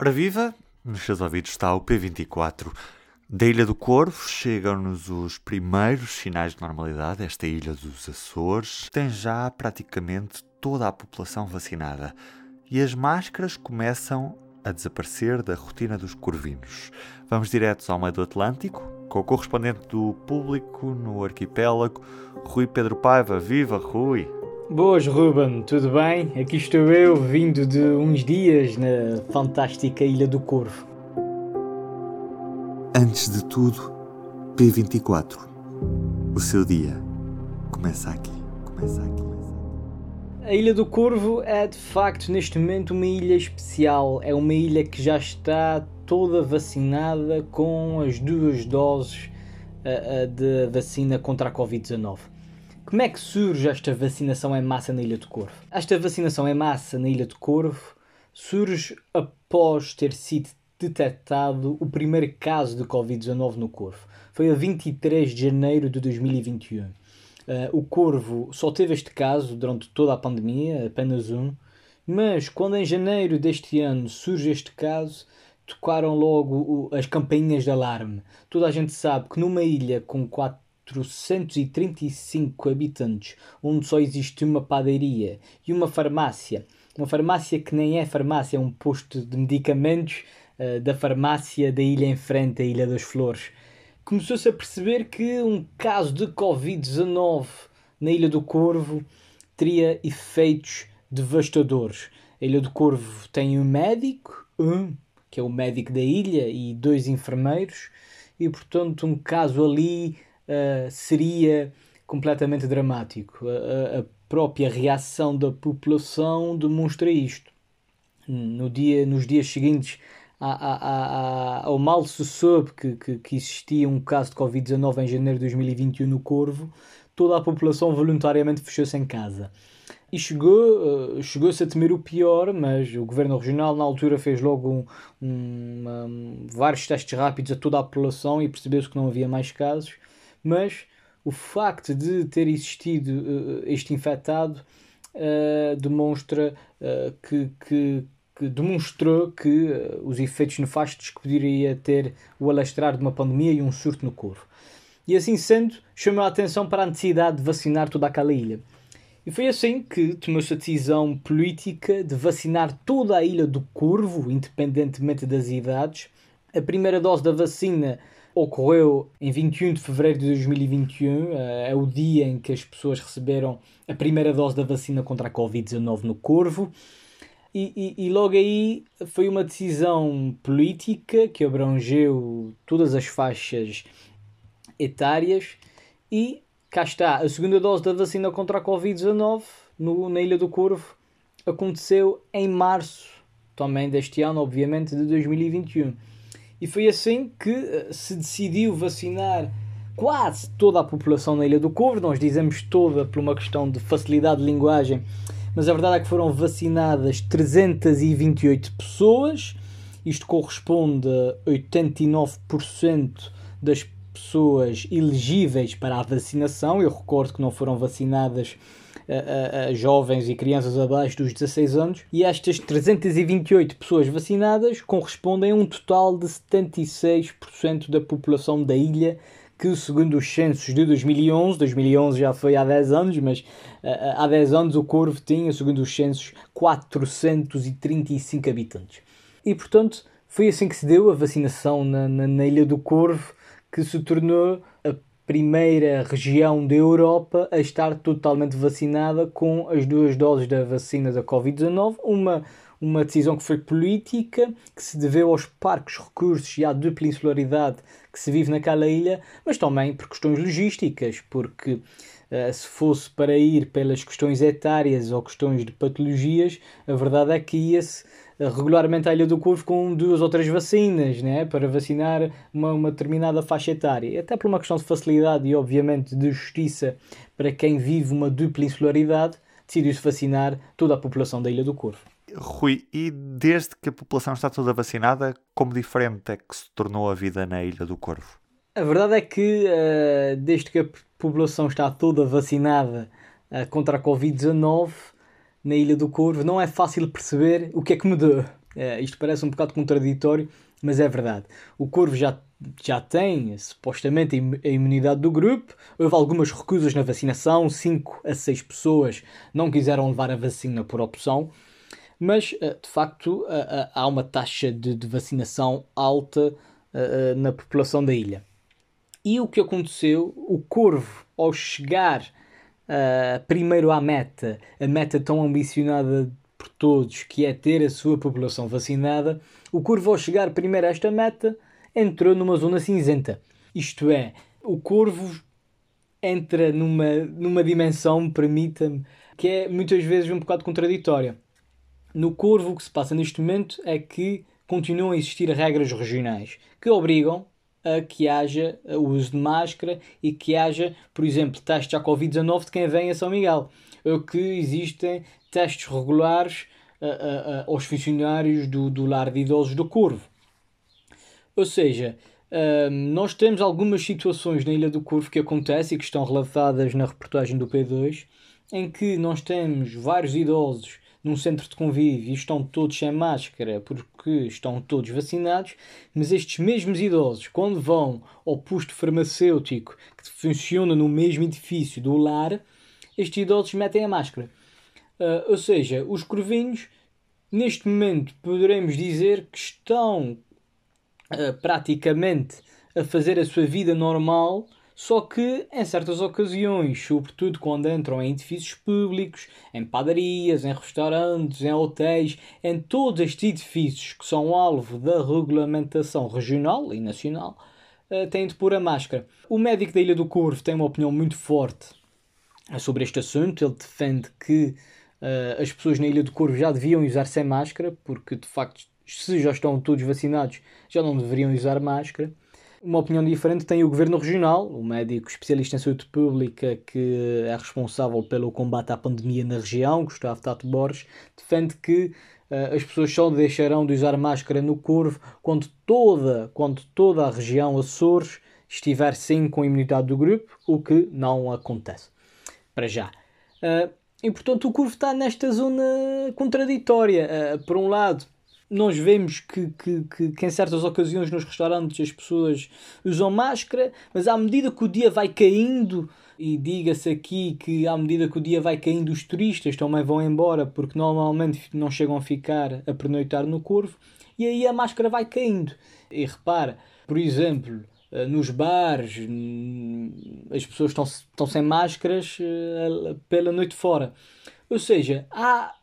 Ora viva, nos seus ouvidos está o P24. Da Ilha do Corvo chegam-nos os primeiros sinais de normalidade. Esta ilha dos Açores tem já praticamente toda a população vacinada e as máscaras começam a desaparecer da rotina dos corvinos. Vamos diretos ao meio do Atlântico, com o correspondente do público no arquipélago, Rui Pedro Paiva. Viva, Rui! Boas, Ruben, tudo bem? Aqui estou eu, vindo de uns dias na fantástica Ilha do Corvo. Antes de tudo, P24. O seu dia começa aqui, começa aqui. A Ilha do Corvo é de facto neste momento uma ilha especial. É uma ilha que já está toda vacinada com as duas doses uh, uh, de vacina contra a Covid-19. Como é que surge esta vacinação em massa na Ilha do Corvo? Esta vacinação em massa na Ilha do Corvo surge após ter sido detectado o primeiro caso de Covid-19 no Corvo. Foi a 23 de janeiro de 2021. Uh, o Corvo só teve este caso durante toda a pandemia, apenas um, mas quando em janeiro deste ano surge este caso, tocaram logo as campainhas de alarme. Toda a gente sabe que numa ilha com 4 435 habitantes, onde só existe uma padaria e uma farmácia. Uma farmácia que nem é farmácia, é um posto de medicamentos uh, da farmácia da ilha em frente, a Ilha das Flores. Começou-se a perceber que um caso de Covid-19 na Ilha do Corvo teria efeitos devastadores. A Ilha do Corvo tem um médico, um, que é o médico da ilha, e dois enfermeiros, e portanto um caso ali uh, seria completamente dramático. A, a, própria reação da população demonstra isto. No dia, nos dias seguintes a, a, ao mal se soube que, que, que existia um caso de Covid-19 em janeiro de 2021 no Corvo, toda a população voluntariamente fechou-se em casa. E chegou, uh, chegou-se a temer o pior, mas o governo regional na altura fez logo um, um, um, vários testes rápidos a toda a população e percebeu-se que não havia mais casos mas o facto de ter existido uh, este infectado uh, demonstra uh, que, que, que, demonstrou que os efeitos nefastos que poderia ter o alastrar de uma pandemia e um surto no corvo. E assim sendo, chamou a atenção para a necessidade de vacinar toda aquela ilha. E foi assim que tomou-se a decisão política de vacinar toda a ilha do Corvo, independentemente das idades. A primeira dose da vacina ocorreu em 21 de fevereiro de 2021, eh, é o dia em que as pessoas receberam a primeira dose da vacina contra a Covid-19 no Corvo. E, e, e, logo aí foi uma decisão política que abrangeu todas as faixas etárias e cá está, a segunda dose da vacina contra a Covid-19 na Ilha do Corvo aconteceu em março também deste ano, obviamente, de 2021. E foi assim que eh, se decidiu vacinar quase toda a população na Ilha do Corvo. Nós dizemos toda por uma questão de facilidade de linguagem, mas a verdade é que foram vacinadas 328 pessoas. Isto corresponde a 89% das pessoas elegíveis para a vacinação. Eu recordo que não foram vacinadas a, jovens e crianças abaixo dos 16 anos, e estas 328 pessoas vacinadas correspondem a um total de 76% da população da ilha, que segundo os censos de 2011, 2011 já foi há 10 anos, mas uh, há 10 anos o Corvo tinha, segundo os censos, 435 habitantes. E portanto, foi assim que se deu a vacinação na, na, na Ilha do Corvo, que se tornou primeira região da Europa a estar totalmente vacinada com as duas doses da vacina da Covid-19, uma, uma decisão que foi política, que se deveu aos parcos recursos e à dupla insularidade que se vive naquela ilha, mas também por questões logísticas, porque uh, se fosse para ir pelas questões etárias ou questões de patologias, a verdade é que ia-se regularmente à Ilha do Corvo com duas ou três vacinas, né? para vacinar uma, uma determinada faixa etária. Até por uma questão de facilidade e, obviamente, de justiça para quem vive uma dupla insularidade, decidiu-se vacinar toda a população da Ilha do Corvo. Rui, e desde que a população está toda vacinada, como diferente é que se tornou a vida na Ilha do Corvo? A verdade é que uh, desde que a população está toda vacinada uh, contra a Covid-19, na Ilha do Corvo, não é fácil perceber o que é que mudou. Uh, isto parece um bocado contraditório, mas é verdade. O Corvo já, já tem, supostamente, a imunidade do grupo. Houve algumas recusas na vacinação, 5 a 6 pessoas não quiseram levar a vacina por opção. Mas, uh, de facto, há uma taxa de, de vacinação alta na população da ilha. E o que aconteceu? O Corvo, ao chegar primeiro à meta, a meta tão ambicionada por todos, que é ter a sua população vacinada, o Corvo, ao chegar primeiro a esta meta, entrou numa zona cinzenta. Isto é, o Corvo entra numa, numa dimensão, permita-me, que é muitas vezes um bocado contraditória. No Corvo, o que se passa neste momento é que continuam a existir regras regionais que obrigam a que haja o uso de máscara e que haja, por exemplo, testes à Covid-19 de quem vem a São Miguel. Que existem testes regulares aos funcionários do, do lar de idosos do Corvo. Ou seja, nós temos algumas situações na Ilha do Corvo que acontecem e que estão relatadas na reportagem do P2, em que nós temos vários idosos num centro de convívio e estão todos sem máscara porque estão todos vacinados, mas estes mesmos idosos, quando vão ao posto farmacêutico que funciona no mesmo edifício do lar, estes idosos metem a máscara. Uh, ou seja, os corvinhos, neste momento, poderemos dizer que estão uh, praticamente a fazer a sua vida normal, só que em certas ocasiões, sobretudo quando entram em edifícios públicos, em padarias, em restaurantes, em hotéis, em todos estes edifícios que são alvo da regulamentação regional e nacional, uh, têm de pôr a máscara. O médico da Ilha do Corvo tem uma opinião muito forte sobre este assunto. Ele defende que uh, as pessoas na Ilha do Corvo já deviam usar sem máscara, porque de facto, se já estão todos vacinados, já não deveriam usar máscara. Uma opinião diferente tem o Governo Regional, o médico especialista em saúde pública que é responsável pelo combate à pandemia na região, Gustavo Tato Borges, defende que uh, as pessoas só deixarão de usar máscara no Corvo quando toda, quando toda a região Açores estiver sim com a imunidade do grupo, o que não acontece. Para já. Uh, e portanto o curvo está nesta zona contraditória. Uh, por um lado, nós vemos que, que, que, que, em certas ocasiões nos restaurantes as pessoas usam máscara, mas à medida que o dia vai caindo, e diga-se aqui que à medida que o dia vai caindo, os turistas também vão embora, porque normalmente não chegam a ficar a pernoitar no curvo, e aí a máscara vai caindo. E repara, por exemplo, eh, nos bares, as pessoas estão, estão sem máscaras uh, pela noite fora. Ou seja, há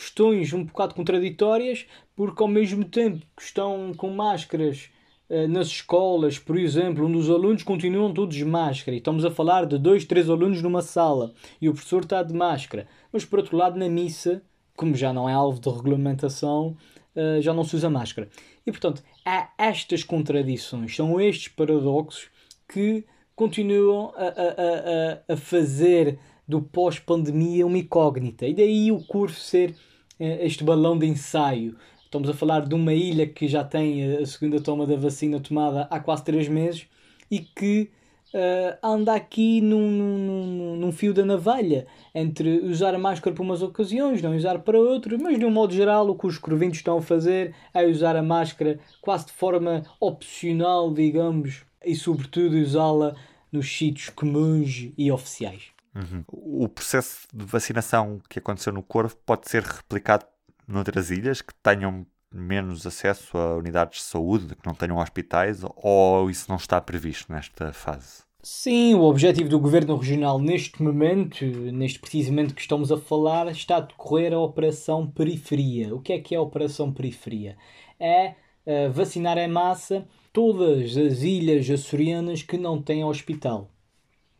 questões um bocado contraditórias, porque ao mesmo tempo que estão com máscaras uh, nas escolas, por exemplo, onde os alunos continuam todos de máscara, e estamos a falar de dois, três alunos numa sala, e o professor está de máscara, mas por outro lado, na missa, como já não é alvo de regulamentação, uh, já não se usa máscara. E portanto, há estas contradições, são estes paradoxos que continuam a, a, a, a fazer do pós-pandemia uma incógnita. E daí o curso ser este balão de ensaio. Estamos a falar de uma ilha que já tem a segunda toma da vacina tomada há quase 3 meses e que uh, anda aqui num, num, num, fio da navalha entre usar a máscara para umas ocasiões, não usar para outras, mas de um modo geral o que os corvintos estão a fazer é usar a máscara quase de forma opcional, digamos, e sobretudo usá-la nos sítios comuns e oficiais. Uhum. O processo de vacinação que aconteceu no Corvo pode ser replicado noutras ilhas que tenham menos acesso a unidades de saúde, que não tenham hospitais, ou isso não está previsto nesta fase? Sim, o objetivo do governo regional neste momento, neste precisamente que estamos a falar, está a decorrer a Operação Periferia. O que é que é a Operação Periferia? É uh, vacinar em massa todas as ilhas açorianas que não têm hospital.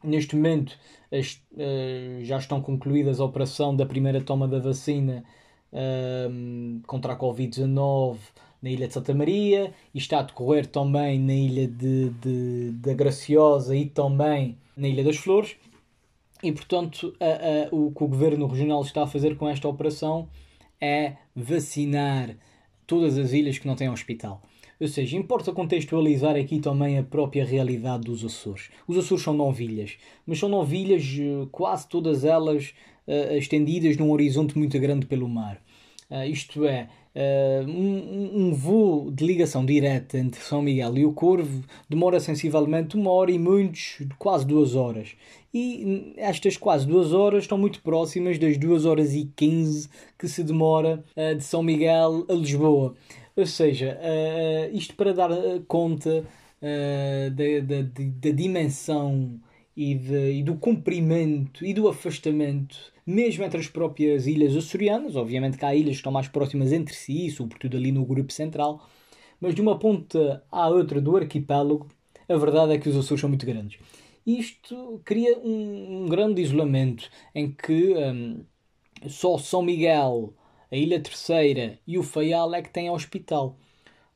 Neste momento as, uh, já estão concluídas a operação da primeira toma da vacina um, contra a Covid-19 na Ilha de Santa Maria e está a decorrer também na Ilha de, de, da Graciosa e também na Ilha das Flores. E portanto, a, a, o que o governo regional está a fazer com esta operação é vacinar todas as ilhas que não têm hospital. Ou seja, importa contextualizar aqui também a própria realidade dos Açores. Os Açores são nove ilhas, mas são nove ilhas, eh, quase todas elas uh, estendidas num horizonte muito grande pelo mar. Uh, isto é, uh, um, um, voo de ligação direta entre São Miguel e o Corvo demora sensivelmente uma hora e muitos, quase duas horas. E estas quase duas horas estão muito próximas das duas horas e quinze que se demora uh, de São Miguel a Lisboa. Ou seja, isto para dar conta da, da, da dimensão e, de, e do comprimento e do afastamento, mesmo entre as próprias ilhas açorianas. Obviamente que há ilhas que estão mais próximas entre si, sobretudo ali no grupo central, mas de uma ponta à outra do arquipélago, a verdade é que os Açores são muito grandes. Isto cria um, um grande isolamento em que um, só São Miguel, a Ilha Terceira e o Faial é que têm hospital.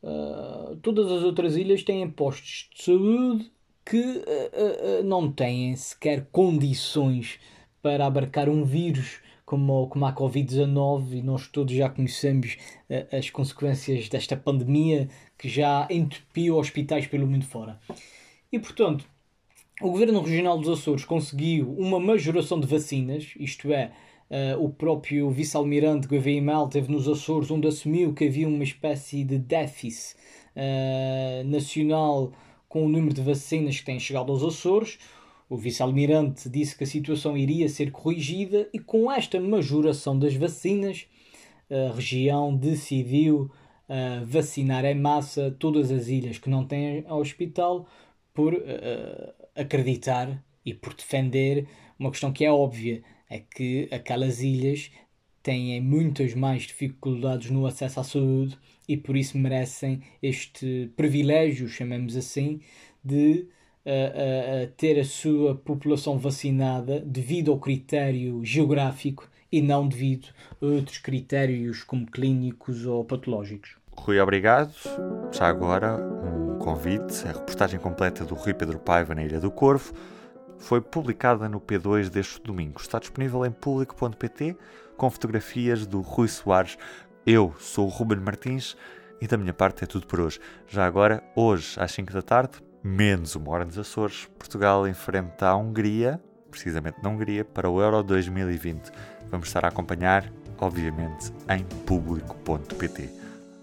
Uh, todas as outras ilhas têm postos de saúde que uh, uh, não têm sequer condições para abarcar um vírus como, como a Covid-19 e nós todos já conhecemos uh, as consequências desta pandemia que já entupiu hospitais pelo mundo fora. E portanto, o Governo Regional dos Açores conseguiu uma majoração de vacinas, isto é, uh, o próprio vice-almirante Gouveia teve nos Açores onde assumiu que havia uma espécie de déficit uh, nacional com o número de vacinas que têm chegado aos Açores. O vice-almirante disse que a situação iria ser corrigida e com esta majoração das vacinas, a região decidiu uh, vacinar em massa todas as ilhas que não têm hospital por uh, acreditar e por defender uma questão que é óbvia, é que aquelas ilhas têm muitas mais dificuldades no acesso à saúde e por isso merecem este privilégio, chamemos assim, de uh, uh, ter a sua população vacinada devido ao critério geográfico e não devido a outros critérios como clínicos ou patológicos. Rui, obrigado. Já agora, um convite. A reportagem completa do Rui Pedro Paiva na Ilha do Corvo foi publicada no P2 deste domingo. Está disponível em público.pt com fotografias do Rui Soares. Eu sou o Ruben Martins e da minha parte é tudo por hoje. Já agora, hoje às 5 da tarde, menos uma hora nos Açores, Portugal enfrenta a Hungria, precisamente na Hungria, para o Euro 2020. Vamos estar a acompanhar, obviamente, em público.pt.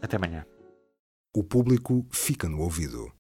Até amanhã. O público fica no ouvido.